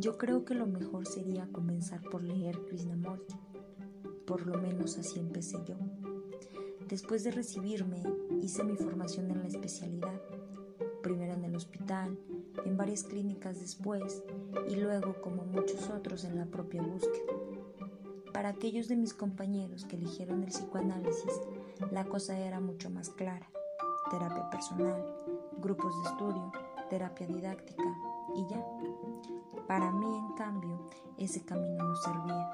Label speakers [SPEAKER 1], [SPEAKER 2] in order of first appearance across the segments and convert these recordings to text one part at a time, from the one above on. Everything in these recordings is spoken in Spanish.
[SPEAKER 1] Yo creo que lo mejor sería comenzar por leer Krishnamurti. Por lo menos así empecé yo. Después de recibirme, hice mi formación en la especialidad, primero en el hospital, en varias clínicas después y luego, como muchos otros, en la propia búsqueda. Para aquellos de mis compañeros que eligieron el psicoanálisis, la cosa era mucho más clara. Terapia personal, grupos de estudio, terapia didáctica y ya. Para mí, en cambio, ese camino no servía.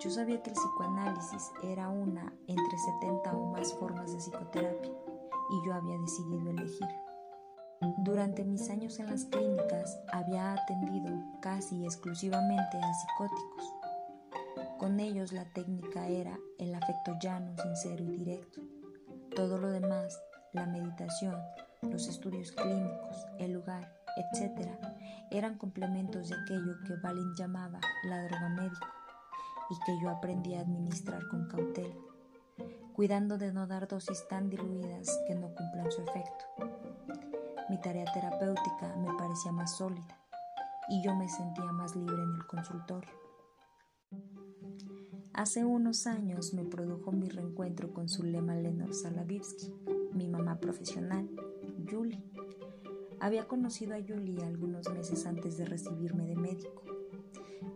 [SPEAKER 1] Yo sabía que el psicoanálisis era una entre 70 o más formas de psicoterapia y yo había decidido elegir. Durante mis años en las clínicas había atendido casi exclusivamente a psicóticos con ellos la técnica era el afecto llano, sincero y directo. Todo lo demás, la meditación, los estudios clínicos, el lugar, etc., eran complementos de aquello que Balin llamaba la droga médico y que yo aprendí a administrar con cautela, cuidando de no dar dosis tan diluidas que no cumplan su efecto. Mi tarea terapéutica me parecía más sólida y yo me sentía más libre en el consultorio. Hace unos años me produjo mi reencuentro con Zulema Lenor Salavitsky, mi mamá profesional, Julie. Había conocido a Julie algunos meses antes de recibirme de médico.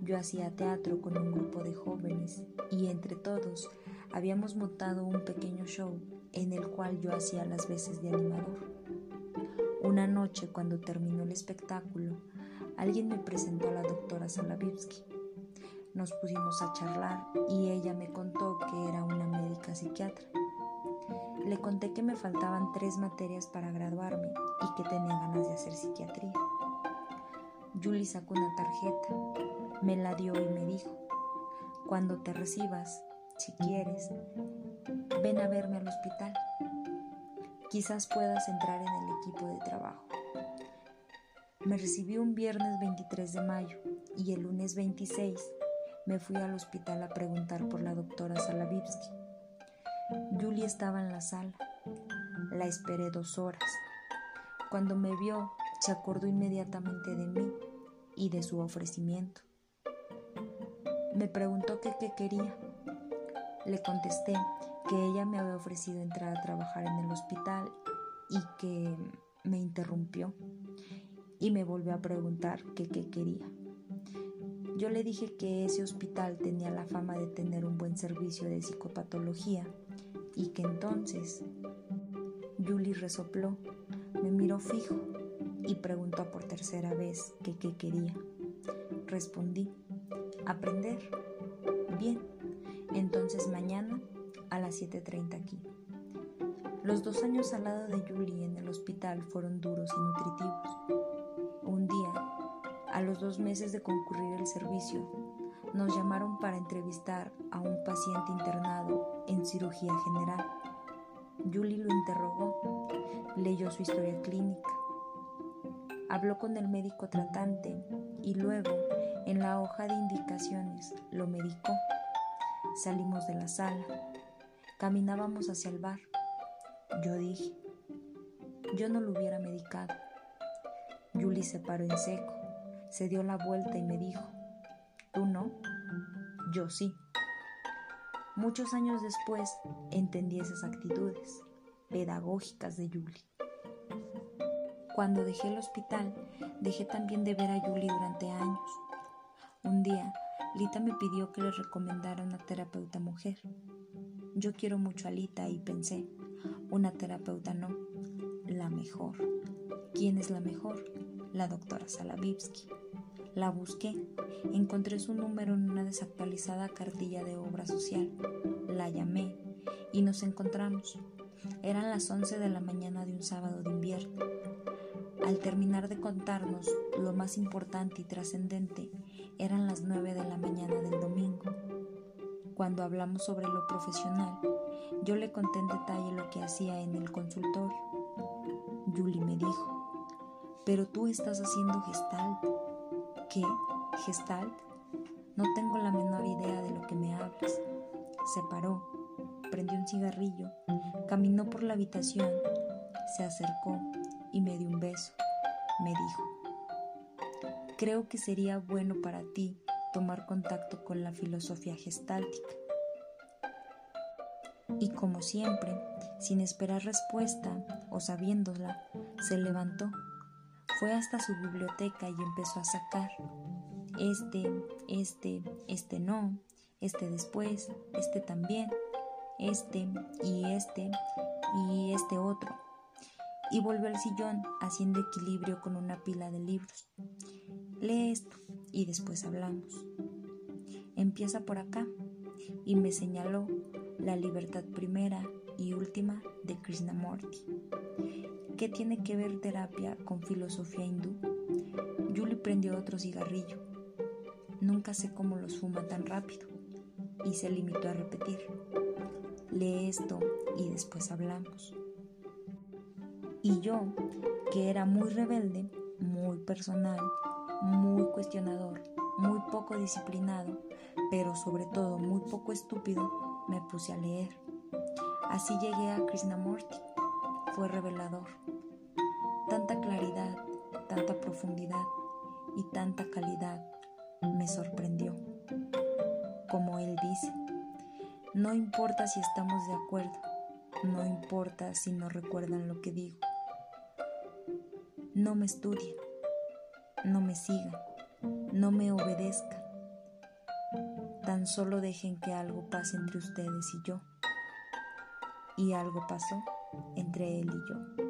[SPEAKER 1] Yo hacía teatro con un grupo de jóvenes y entre todos habíamos montado un pequeño show en el cual yo hacía las veces de animador. Una noche, cuando terminó el espectáculo, alguien me presentó a la doctora Salavitsky nos pusimos a charlar y ella me contó que era una médica psiquiatra. Le conté que me faltaban tres materias para graduarme y que tenía ganas de hacer psiquiatría. Julie sacó una tarjeta, me la dio y me dijo, cuando te recibas, si quieres, ven a verme al hospital. Quizás puedas entrar en el equipo de trabajo. Me recibí un viernes 23 de mayo y el lunes 26 me fui al hospital a preguntar por la doctora Salavitsky. Julie estaba en la sala. La esperé dos horas. Cuando me vio, se acordó inmediatamente de mí y de su ofrecimiento. Me preguntó qué quería. Le contesté que ella me había ofrecido entrar a trabajar en el hospital y que me interrumpió y me volvió a preguntar qué quería. Yo le dije que ese hospital tenía la fama de tener un buen servicio de psicopatología y que entonces Julie resopló, me miró fijo y preguntó por tercera vez qué quería. Respondí, aprender. Bien, entonces mañana a las 7.30 aquí. Los dos años al lado de Julie en el hospital fueron duros y nutritivos. Un día a los dos meses de concurrir el servicio, nos llamaron para entrevistar a un paciente internado en cirugía general. Julie lo interrogó, leyó su historia clínica, habló con el médico tratante y luego, en la hoja de indicaciones, lo medicó. Salimos de la sala, caminábamos hacia el bar. Yo dije, yo no lo hubiera medicado. Julie se paró en seco se dio la vuelta y me dijo, ¿tú no? Yo sí. Muchos años después entendí esas actitudes pedagógicas de Julie. Cuando dejé el hospital, dejé también de ver a Julie durante años. Un día, Lita me pidió que le recomendara una terapeuta mujer. Yo quiero mucho a Lita y pensé, una terapeuta no, la mejor. ¿Quién es la mejor? La doctora Salavitsky. La busqué, encontré su número en una desactualizada cartilla de obra social. La llamé y nos encontramos. Eran las 11 de la mañana de un sábado de invierno. Al terminar de contarnos lo más importante y trascendente, eran las 9 de la mañana del domingo. Cuando hablamos sobre lo profesional, yo le conté en detalle lo que hacía en el consultorio. Julie me dijo, pero tú estás haciendo gestalt. ¿Qué? ¿Gestalt? No tengo la menor idea de lo que me hablas. Se paró, prendió un cigarrillo, caminó por la habitación, se acercó y me dio un beso. Me dijo, creo que sería bueno para ti tomar contacto con la filosofía gestáltica. Y como siempre, sin esperar respuesta o sabiéndola, se levantó, fue hasta su biblioteca y empezó a sacar este, este, este no, este después, este también, este y este y este otro. Y volvió al sillón haciendo equilibrio con una pila de libros. Lee esto y después hablamos. Empieza por acá y me señaló la libertad primera y última de Krishnamurti. ¿Qué tiene que ver terapia con filosofía hindú? Julie prendió otro cigarrillo. Nunca sé cómo los fuma tan rápido. Y se limitó a repetir. Lee esto y después hablamos. Y yo, que era muy rebelde, muy personal, muy cuestionador, muy poco disciplinado, pero sobre todo muy poco estúpido, me puse a leer. Así llegué a Krishnamurti. Fue revelador. Tanta claridad, tanta profundidad y tanta calidad me sorprendió. Como él dice, no importa si estamos de acuerdo, no importa si no recuerdan lo que digo. No me estudien no me sigan, no me obedezcan. Tan solo dejen que algo pase entre ustedes y yo. Y algo pasó entre él y yo.